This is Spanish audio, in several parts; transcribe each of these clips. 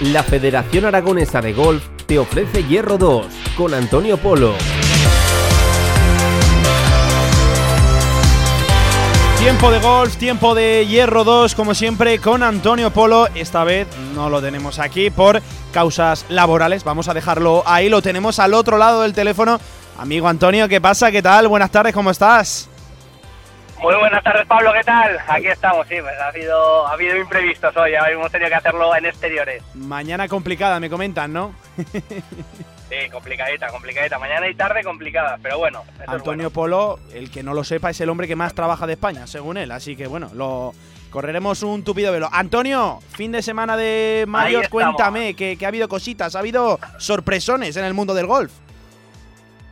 la Federación Aragonesa de Golf te ofrece Hierro 2 con Antonio Polo. Tiempo de golf, tiempo de hierro 2, como siempre, con Antonio Polo. Esta vez no lo tenemos aquí por causas laborales. Vamos a dejarlo ahí, lo tenemos al otro lado del teléfono. Amigo Antonio, ¿qué pasa? ¿Qué tal? Buenas tardes, ¿cómo estás? Muy buenas tardes, Pablo, ¿qué tal? Aquí estamos, sí, pues ha habido, ha habido imprevistos hoy, hemos tenido que hacerlo en exteriores. Mañana complicada, me comentan, ¿no? Sí, complicadita, complicadita. Mañana y tarde complicada, pero bueno. Antonio Polo, el que no lo sepa, es el hombre que más trabaja de España, según él. Así que bueno, lo correremos un tupido velo. Antonio, fin de semana de Mario, cuéntame que, ha habido cositas, ha habido sorpresones en el mundo del golf.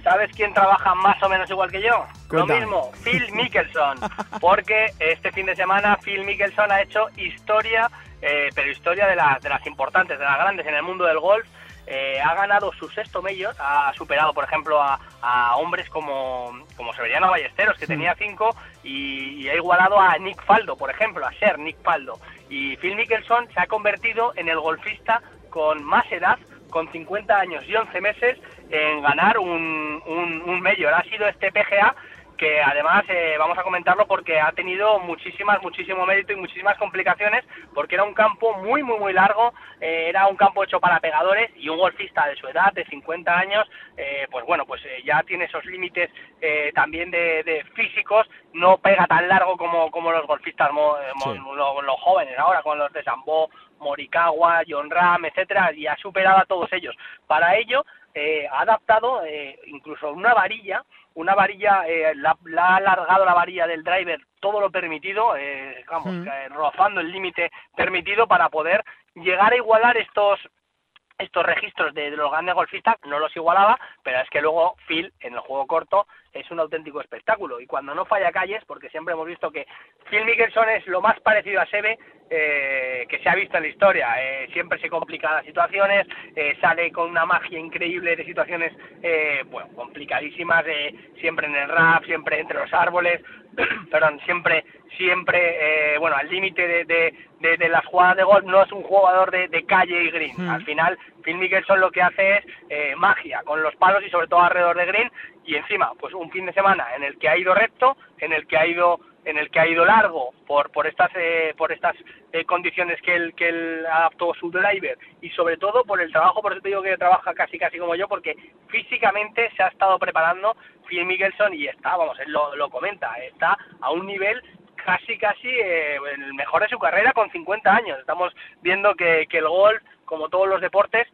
¿Sabes quién trabaja más o menos igual que yo? Lo mismo, Phil Mickelson. Porque este fin de semana Phil Mickelson ha hecho historia, eh, pero historia de, de las importantes, de las grandes en el mundo del golf eh, ha ganado su sexto mayor, ha superado, por ejemplo, a, hombres como, como Severiano Ballesteros, que tenía cinco, y, ha igualado a Nick Faldo, por ejemplo, a Ser Nick Faldo. Y Phil Mickelson se ha convertido en el golfista con más edad, con 50 años y 11 meses, en ganar un, un, un. Ha sido este PGA que además eh, vamos a comentarlo porque ha tenido muchísimas, muchísimo mérito y muchísimas complicaciones, porque era un campo muy, muy, muy largo, eh, era un campo hecho para pegadores y un golfista de su edad, de 50 años, eh, pues bueno, pues ya tiene esos límites también de, físicos, no pega tan largo como, como los golfistas los, jóvenes ahora, con los de Sambó, Morikawa, John Ram, etcétera, y ha superado a todos ellos. Para ello, ha adaptado incluso una varilla una varilla, eh, la, ha alargado la varilla del driver todo lo permitido, eh, vamos, mm. eh, rozando el límite permitido para poder llegar a igualar estos estos registros de, los grandes golfistas no los igualaba, pero es que luego Phil en el juego corto es un auténtico espectáculo y cuando no falla calles, porque siempre hemos visto que Phil Mickelson es lo más parecido a Seve eh, que se ha visto en la historia, eh, siempre se complica las situaciones, eh, sale con una magia increíble de situaciones bueno, complicadísimas, siempre en el rap, siempre entre los árboles, perdón, siempre, siempre, bueno, al límite de, de, de, las jugadas de golf, no es un jugador de, de calle y green. Hmm. Al final, Phil Mickelson lo que hace es magia con los palos y sobre todo alrededor de green. Y encima pues un fin de semana en el que ha ido recto, en el que ha ido en el que ha ido largo por por estas eh, por estas eh, condiciones que él que él adaptó su driver y sobre todo por el trabajo por eso te digo que trabaja casi casi como yo porque físicamente se ha estado preparando Phil Mickelson y está vamos él lo, lo comenta está a un nivel casi casi eh, el mejor de su carrera con 50 años estamos viendo que, el golf como todos los deportes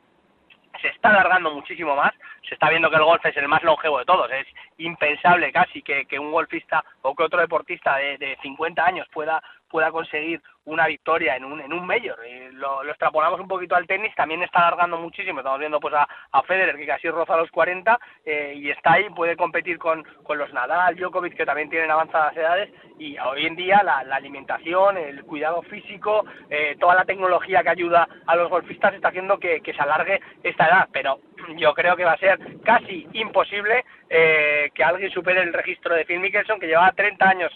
se está alargando muchísimo más. Se está viendo que el golf es el más longevo de todos. Es impensable casi que, que un golfista o que otro deportista de, de 50 años pueda pueda conseguir una victoria en un, en un Major. lo, extrapolamos un poquito al tenis, también está alargando muchísimo. Estamos viendo pues a, a Federer, que casi roza los 40, eh, y está ahí, puede competir con, con los Nadal, Djokovic, que también tienen avanzadas edades. Y hoy en día la, la alimentación, el cuidado físico, eh, toda la tecnología que ayuda a los golfistas está haciendo que, que, se alargue esta edad. Pero yo creo que va a ser casi imposible eh, que alguien supere el registro de Phil Mickelson, que lleva 30 años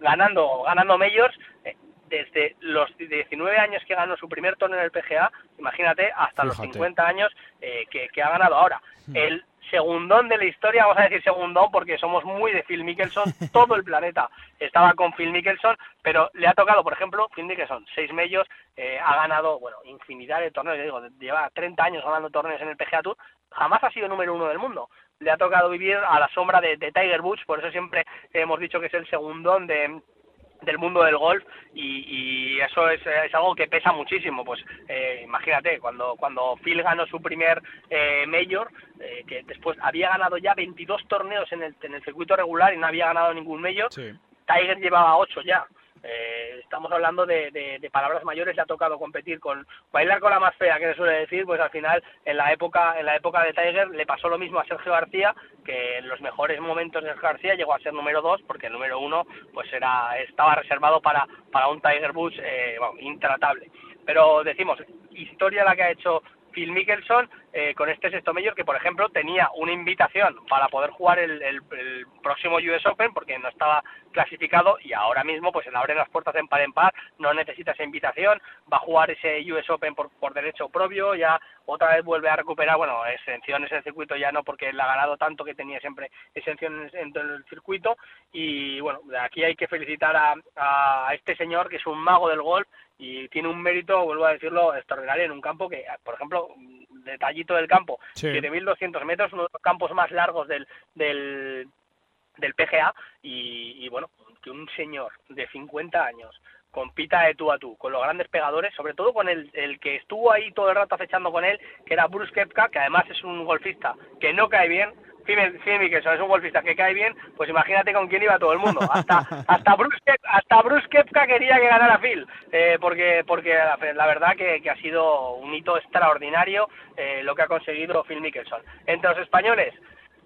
ganando, ganando majors eh, desde los 19 años que ganó su primer torneo en el PGA, imagínate, hasta los 50 años eh, que, ha ganado ahora. Hmm. El segundón de la historia, vamos a decir segundón porque somos muy de Phil Mickelson, todo el planeta estaba con Phil Mickelson, pero le ha tocado, por ejemplo, Phil Mickelson, seis medios, eh, ha ganado, bueno, infinidad de torneos, digo, lleva 30 años ganando torneos en el PGA Tour, jamás ha sido número uno del mundo, le ha tocado vivir a la sombra de, Tiger Woods, por eso siempre hemos dicho que es el segundón de, del mundo del golf y, eso es, algo que pesa muchísimo. Pues eh, imagínate cuando cuando Phil ganó su primer eh, mayor eh, que después había ganado ya 22 torneos en el, en el circuito regular y no había ganado ningún mayor Tiger llevaba 8 ya eh, estamos hablando de, de, palabras mayores, le ha tocado competir con bailar con la más fea, que se suele decir, pues al final en la época en la época de Tiger le pasó lo mismo a Sergio García, que en los mejores momentos de Sergio García llegó a ser número dos, porque el número uno pues era estaba reservado para para un Tiger Woods eh, intratable. Pero decimos historia la que ha hecho Phil Mickelson eh, con este sexto mayor que por ejemplo tenía una invitación para poder jugar el, próximo US Open porque no estaba clasificado y ahora mismo pues se le abren las puertas en par en par, no necesita esa invitación, va a jugar ese US Open por, por derecho propio, ya otra vez vuelve a recuperar, bueno, exenciones en el circuito ya no porque él ha ganado tanto que tenía siempre exenciones en, el circuito y bueno, aquí hay que felicitar a, a este señor que es un mago del golf y tiene un mérito, vuelvo a decirlo, extraordinario en un campo que, por ejemplo, detallito del campo, 7.200 metros, uno de los campos más largos del, del, del PGA y, bueno, que un señor de 50 años compita de tú a tú con los grandes pegadores, sobre todo con el, el que estuvo ahí todo el rato acechando con él, que era Bruce Kepka, que además es un golfista que no cae bien, Phil eso es un golfista que cae bien, pues imagínate con quién iba todo el mundo. Hasta hasta Bruce, hasta Bruce Kepka quería que ganara Phil, eh, porque porque la, verdad que, que, ha sido un hito extraordinario eh, lo que ha conseguido Phil Mickelson. Entre los españoles,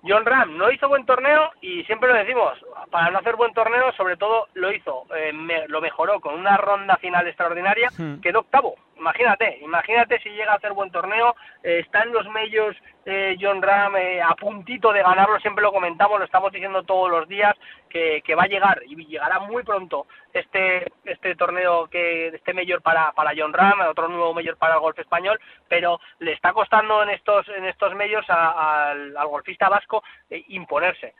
John Ram no hizo buen torneo y siempre lo decimos, para no hacer buen torneo, sobre todo lo hizo, eh, lo mejoró con una ronda final extraordinaria, hmm. quedó octavo. Imagínate, imagínate si llega a hacer buen torneo, eh, está en los medios eh, John Ram a puntito de ganarlo, siempre lo comentamos, lo estamos diciendo todos los días, que, va a llegar y llegará muy pronto este este torneo que este mayor para para John Ram otro nuevo mayor para el golf español pero le está costando en estos en estos medios al, golfista vasco eh, imponerse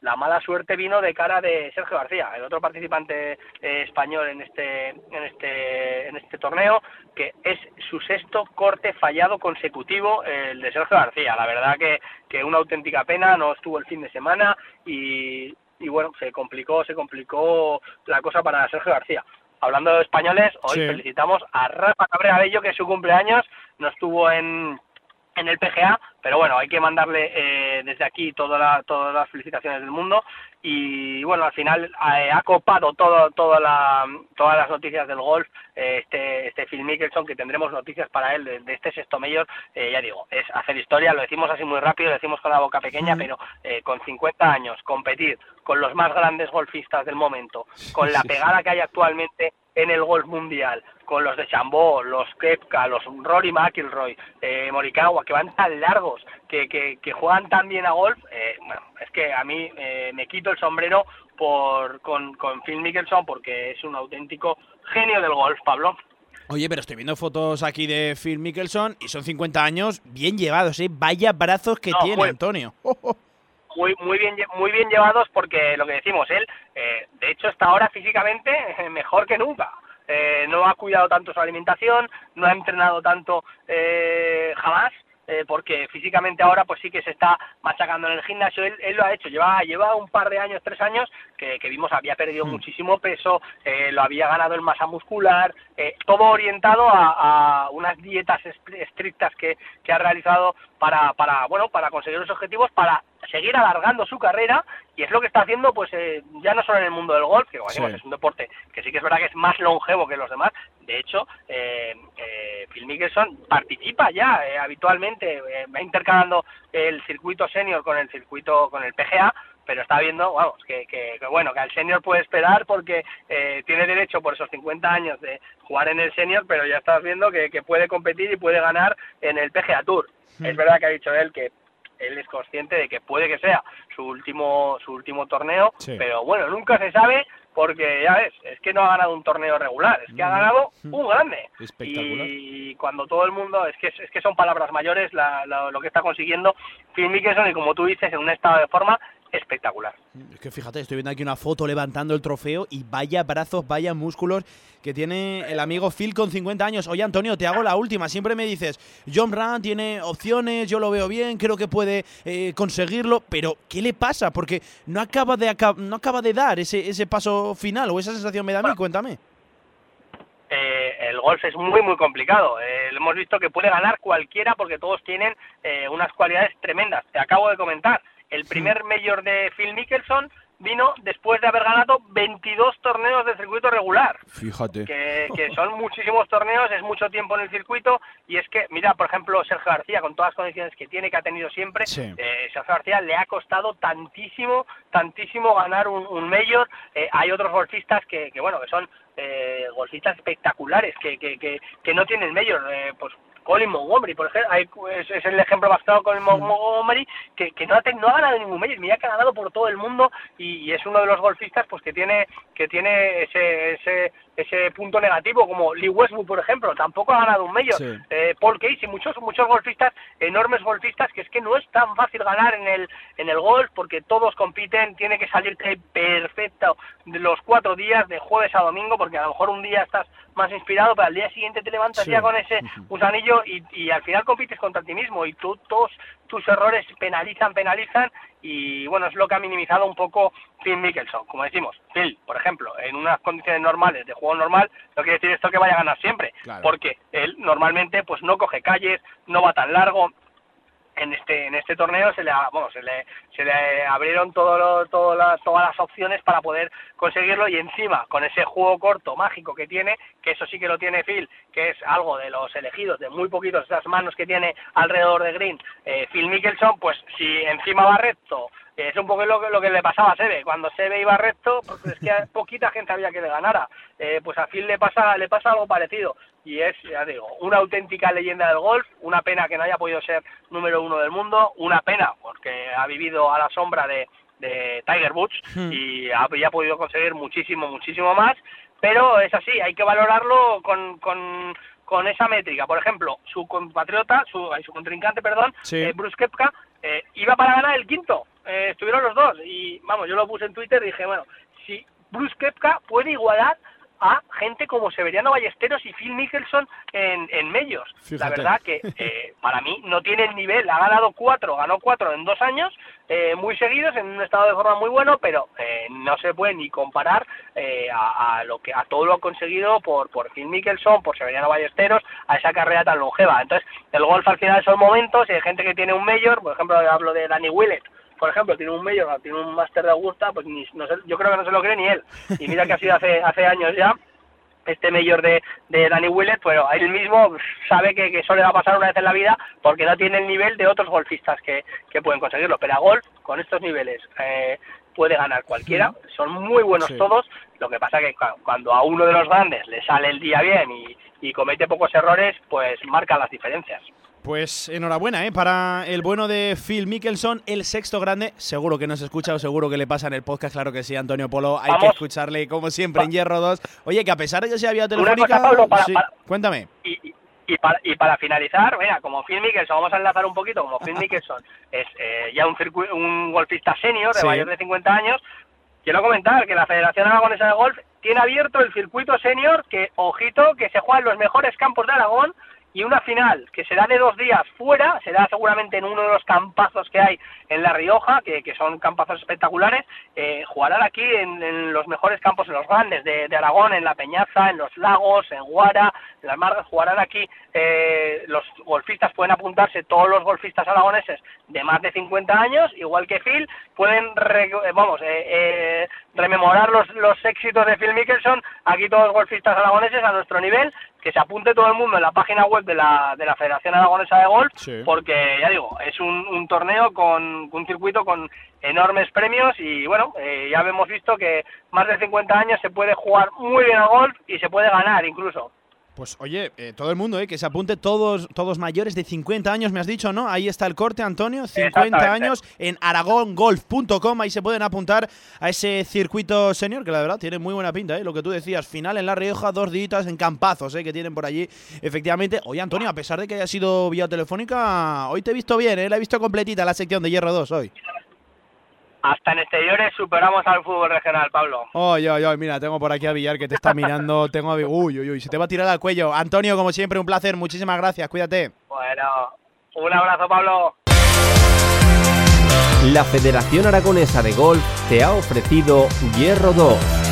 la mala suerte vino de cara de Sergio García, el otro participante eh, español en este, en este, en este torneo, que es su sexto corte fallado consecutivo, el de Sergio García. La verdad que, que una auténtica pena, no estuvo el fin de semana y, y bueno, se complicó, se complicó la cosa para Sergio García. Hablando de españoles, hoy felicitamos a Rafa Cabrera Bello, que es su cumpleaños, no estuvo en, en el PGA, pero bueno, hay que mandarle eh, desde aquí todas las felicitaciones del mundo. Y bueno, al final eh, ha copado todo, toda la, todas las noticias del golf eh, este, este Phil Mickelson, que tendremos noticias para él de, este sexto mayor, ya digo, es hacer historia, lo decimos así muy rápido, lo decimos con la boca pequeña, pero con 50 años, competir con los más grandes golfistas del momento, con la pegada que hay actualmente en el golf mundial, con los de Chambó, los Kepka, los Rory McIlroy, eh, Morikawa, que van tan largos, que, que, que juegan tan bien a golf, eh, bueno, es que a mí eh, me quito el sombrero por, con, con Phil Mickelson porque es un auténtico genio del golf, Pablo. Oye, pero estoy viendo fotos aquí de Phil Mickelson y son 50 años bien llevados, ¿eh? Vaya brazos que tiene, Antonio. muy muy bien muy bien llevados porque lo que decimos él eh, de hecho está ahora físicamente mejor que nunca eh, no ha cuidado tanto su alimentación no ha entrenado tanto eh, jamás eh, porque físicamente ahora pues sí que se está machacando en el gimnasio, él, lo ha hecho, lleva, lleva un par de años, tres años, que, vimos había perdido hmm. muchísimo peso, eh, lo había ganado en masa muscular, eh, todo orientado a, unas dietas estrictas que, que ha realizado para, para, bueno, para conseguir los objetivos, para seguir alargando su carrera y es lo que está haciendo pues ya no solo en el mundo del golf, que es un deporte que sí que es verdad que es más longevo que los demás, de hecho eh, Phil Mickelson participa ya habitualmente, va intercalando el circuito senior con el circuito, con el PGA, pero está viendo, vamos, que, que, bueno, que al senior puede esperar porque eh, tiene derecho por esos 50 años de jugar en el senior, pero ya estás viendo que, puede competir y puede ganar en el PGA Tour. Hmm. Es verdad que ha dicho él que él es consciente de que puede que sea su último su último torneo, pero bueno, nunca se sabe porque ya ves, es que no ha ganado un torneo regular, es que ha mm. ganado un grande. Y cuando todo el mundo, es que es que son palabras mayores lo que está consiguiendo Phil Mickelson y como tú dices, en un estado de forma espectacular. Es que fíjate, estoy viendo aquí una foto levantando el trofeo y vaya brazos, vaya músculos que tiene el amigo Phil con 50 años. Oye, Antonio, te hago la última. Siempre me dices, John Rand tiene opciones, yo lo veo bien, creo que puede eh, conseguirlo, pero ¿qué le pasa? Porque no acaba de, no acaba de dar ese, ese paso final o esa sensación me da a mí, cuéntame. Eh, el golf es muy muy complicado. Eh, hemos visto que puede ganar cualquiera porque todos tienen unas cualidades tremendas. Te acabo de comentar, el primer mayor de Phil Mickelson vino después de haber ganado 22 torneos de circuito regular. Fíjate. Que, son muchísimos torneos, es mucho tiempo en el circuito. Y es que, mira, por ejemplo, Sergio García, con todas las condiciones que tiene, que ha tenido siempre, eh, Sergio García le ha costado tantísimo, tantísimo ganar un, un mayor. Eh, hay otros golfistas que, que, bueno, que son eh, golfistas espectaculares, que, que, que, no tienen mayor. pues Colin Montgomery, por ejemplo, es, es el ejemplo más claro Colin Montgomery, que, que no, ha, no ha ganado ningún Major, mira que ha ganado por todo el mundo y, es uno de los golfistas pues que tiene que tiene ese, ese ese punto negativo, como Lee Westwood, por ejemplo, tampoco ha ganado un Major. Eh, Paul Casey, muchos muchos golfistas, enormes golfistas, que es que no es tan fácil ganar en el en el golf porque todos compiten, tiene que salirte perfecto de los cuatro días, de jueves a domingo, porque a lo mejor un día estás más inspirado, pero al día siguiente te levantas ya con ese gusanillo y, y, al final compites contra ti mismo. Y tú, todos tus errores penalizan, penalizan y bueno, es lo que ha minimizado un poco Phil Mickelson. Como decimos, Phil, por ejemplo, en unas condiciones normales de juego normal, no quiere decir esto que vaya a ganar siempre, porque él normalmente pues no coge calles, no va tan largo, en este en este torneo se le bueno, se le se le abrieron todo todo las, todas las opciones para poder conseguirlo y encima con ese juego corto mágico que tiene que eso sí que lo tiene Phil que es algo de los elegidos de muy poquitos esas manos que tiene alrededor de Green eh, Phil Mickelson pues si encima va recto es un poco lo, lo que le pasaba a Sebe. Cuando Sebe iba recto, pues es que poquita gente había que le ganara. Eh, pues a Phil le pasa, le pasa algo parecido. Y es, ya digo, una auténtica leyenda del golf. Una pena que no haya podido ser número uno del mundo. Una pena porque ha vivido a la sombra de, de Tiger Woods hmm. y había podido conseguir muchísimo, muchísimo más. Pero es así, hay que valorarlo con, con, con esa métrica. Por ejemplo, su compatriota, su, su contrincante, perdón, eh, Bruce Kepka, eh, iba para ganar el quinto. Eh, estuvieron los dos. Y vamos, yo lo puse en Twitter y dije, bueno, si Bruce Kepka puede igualar a gente como Severiano Ballesteros y Phil Mickelson en, en medios. La verdad que eh, para mí no tiene el nivel, ha ganado cuatro, ganó cuatro en dos años, eh, muy seguidos, en un estado de forma muy bueno, pero eh, no se puede ni comparar a, lo que a todo lo ha conseguido por, por Phil Mickelson, por Severiano Ballesteros, a esa carrera tan longeva. Entonces, el golf al final son momentos y hay gente que tiene un mayor, por ejemplo, hablo de Danny Willett, por ejemplo, tiene un medio, tiene un máster de Augusta, pues no yo creo que no se lo cree ni él. Y mira que ha sido hace, hace años ya, este mayor de, de Danny Willett, pero él mismo sabe que, eso le va a pasar una vez en la vida porque no tiene el nivel de otros golfistas que, que pueden conseguirlo. Pero a golf, con estos niveles, eh, puede ganar cualquiera. Son muy buenos todos. Lo que pasa que cuando a uno de los grandes le sale el día bien y, y comete pocos errores, pues marca las diferencias. Pues enhorabuena, ¿eh? Para el bueno de Phil Mickelson, el sexto grande. Seguro que nos escucha o seguro que le pasa en el podcast, claro que sí, Antonio Polo. Hay que escucharle, como siempre, en Hierro 2. Oye, que a pesar de que se había telefónica... cuéntame. Y, y, para, y para finalizar, mira, como Phil Mickelson, vamos a enlazar un poquito, como Phil Mickelson es eh, ya un, un golfista senior de mayor de 50 años, quiero comentar que la Federación Aragonesa de Golf tiene abierto el circuito senior que, ojito, que se juega en los mejores campos de Aragón y una final que será de dos días fuera, será seguramente en uno de los campazos que hay en La Rioja, que, que son campazos espectaculares, eh, jugarán aquí en, los mejores campos, en los grandes de, Aragón, en La Peñaza, en los lagos, en Guara, en las Margas, jugarán aquí eh, los golfistas, pueden apuntarse todos los golfistas aragoneses de más de 50 años, igual que Phil, pueden, eh, vamos, eh, rememorar los, los éxitos de Phil Mickelson, aquí todos los golfistas aragoneses a nuestro nivel, que se apunte todo el mundo en la página web de la, de la Federación Aragonesa de Golf, porque ya digo, es un, un torneo con un circuito con enormes premios y bueno, eh, ya hemos visto que más de 50 años se puede jugar muy bien al golf y se puede ganar incluso. Pues oye, eh, todo el mundo, eh, que se apunte todos, todos mayores de 50 años, me has dicho, ¿no? Ahí está el corte, Antonio, 50 años en aragongolf.com, ahí se pueden apuntar a ese circuito senior, que la verdad tiene muy buena pinta, ¿eh? Lo que tú decías, final en La Rioja, dos días en campazos, ¿eh? Que tienen por allí, efectivamente. Oye, Antonio, a pesar de que haya sido vía telefónica, hoy te he visto bien, ¿eh? La he visto completita la sección de Hierro 2 hoy. Hasta en exteriores superamos al fútbol regional, Pablo. Ay, ay, ay, mira, tengo por aquí a Villar que te está mirando. tengo a... Uy, uy, uy, se te va a tirar al cuello. Antonio, como siempre, un placer. Muchísimas gracias. Cuídate. Bueno, un abrazo, Pablo. La Federación Aragonesa de Golf te ha ofrecido Hierro 2.